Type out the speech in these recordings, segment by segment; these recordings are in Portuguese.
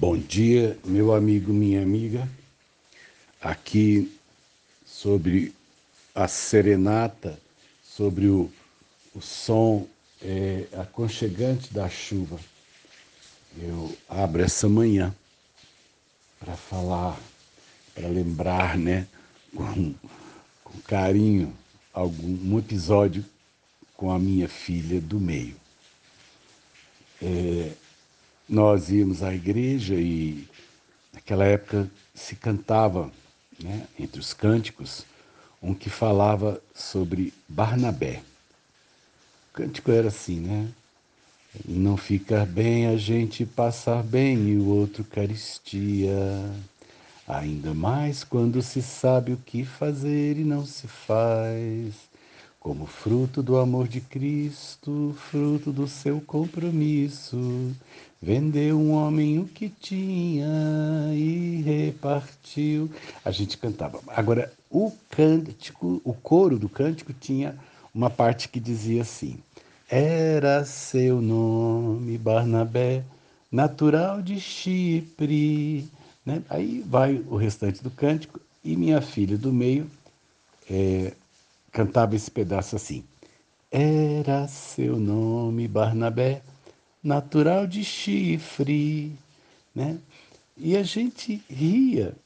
Bom dia, meu amigo, minha amiga. Aqui sobre a serenata, sobre o, o som é, aconchegante da chuva. Eu abro essa manhã para falar, para lembrar, né, com, com carinho, algum um episódio com a minha filha do meio. É, nós íamos à igreja e naquela época se cantava, né, entre os cânticos, um que falava sobre Barnabé. O cântico era assim, né? Não fica bem a gente passar bem e o outro caristia. Ainda mais quando se sabe o que fazer e não se faz como fruto do amor de Cristo, fruto do seu compromisso. Vendeu um homem o que tinha e repartiu. A gente cantava. Agora, o cântico, o coro do cântico tinha uma parte que dizia assim: Era seu nome Barnabé, natural de Chipre. Né? Aí vai o restante do cântico e minha filha do meio é, cantava esse pedaço assim. Era seu nome Barnabé, natural de chifre, né? E a gente ria,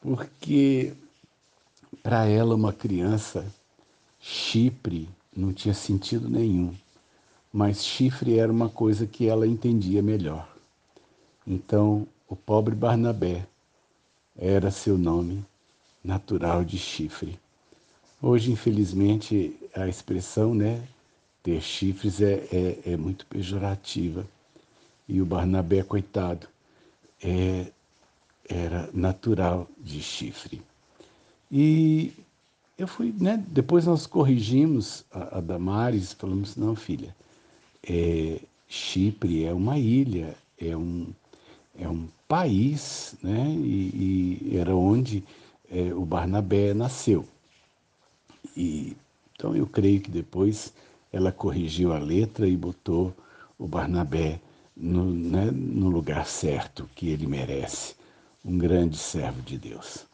porque para ela, uma criança, chifre não tinha sentido nenhum, mas chifre era uma coisa que ela entendia melhor. Então, o pobre Barnabé era seu nome natural de chifre. Hoje, infelizmente, a expressão, né, ter chifres é, é, é muito pejorativa. E o Barnabé, coitado, é, era natural de chifre. E eu fui, né, depois nós corrigimos a, a Damares, falamos, não, filha, é, Chipre é uma ilha, é um, é um país, né, e, e era onde é, o Barnabé nasceu. E, então eu creio que depois ela corrigiu a letra e botou o Barnabé no, né, no lugar certo que ele merece, um grande servo de Deus.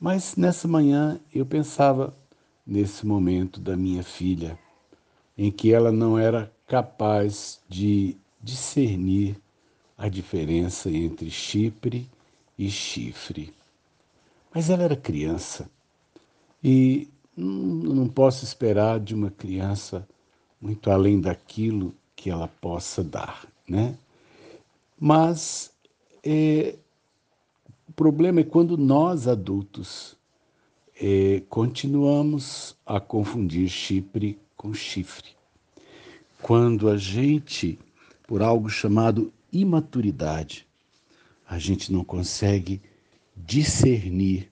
Mas nessa manhã eu pensava nesse momento da minha filha, em que ela não era capaz de discernir a diferença entre Chipre e chifre. Mas ela era criança e não posso esperar de uma criança muito além daquilo que ela possa dar, né? Mas é, o problema é quando nós adultos é, continuamos a confundir chipre com chifre. Quando a gente, por algo chamado imaturidade, a gente não consegue discernir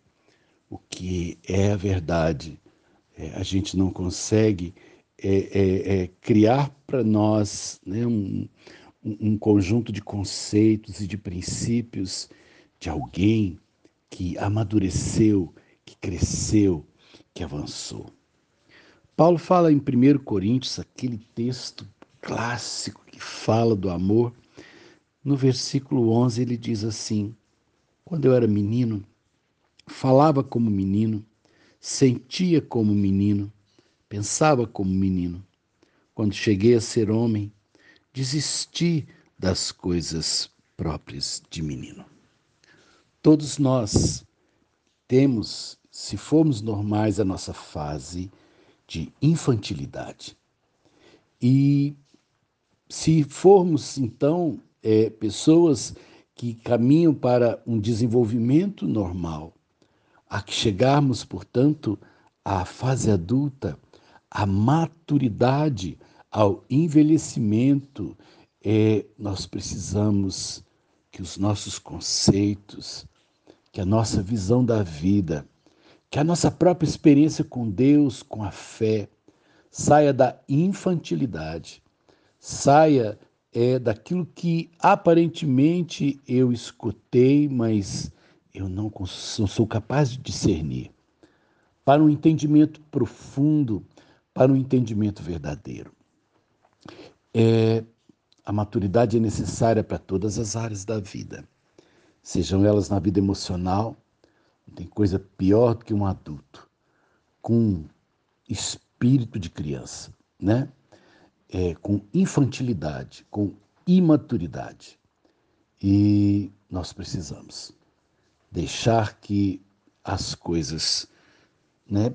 o que é a verdade é, a gente não consegue é, é, é criar para nós né, um, um conjunto de conceitos e de princípios de alguém que amadureceu, que cresceu, que avançou. Paulo fala em 1 Coríntios, aquele texto clássico que fala do amor. No versículo 11 ele diz assim: Quando eu era menino, falava como menino, sentia como menino, pensava como menino. Quando cheguei a ser homem, desisti das coisas próprias de menino. Todos nós temos, se formos normais, a nossa fase de infantilidade. E se formos, então, é, pessoas que caminham para um desenvolvimento normal, a que chegarmos, portanto, à fase adulta, à maturidade, ao envelhecimento, é, nós precisamos que os nossos conceitos, que a nossa visão da vida, que a nossa própria experiência com Deus, com a fé, saia da infantilidade, saia é, daquilo que aparentemente eu escutei, mas eu não sou capaz de discernir, para um entendimento profundo, para um entendimento verdadeiro. É, a maturidade é necessária para todas as áreas da vida, sejam elas na vida emocional, não tem coisa pior do que um adulto com espírito de criança, né? É, com infantilidade, com imaturidade. E nós precisamos deixar que as coisas né,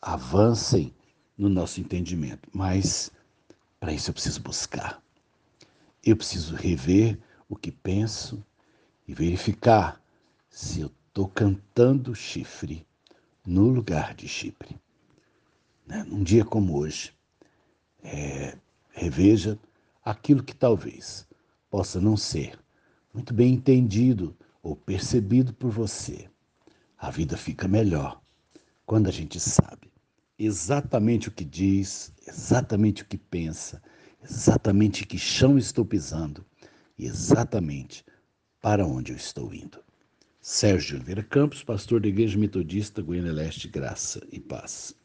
avancem no nosso entendimento, mas para isso eu preciso buscar. Eu preciso rever o que penso e verificar se eu estou cantando chifre no lugar de chifre. Né? Num dia como hoje, é, reveja aquilo que talvez possa não ser muito bem entendido ou percebido por você. A vida fica melhor quando a gente sabe exatamente o que diz, exatamente o que pensa, exatamente que chão estou pisando e exatamente para onde eu estou indo. Sérgio Oliveira Campos, pastor da Igreja Metodista Goiânia Leste, Graça e Paz.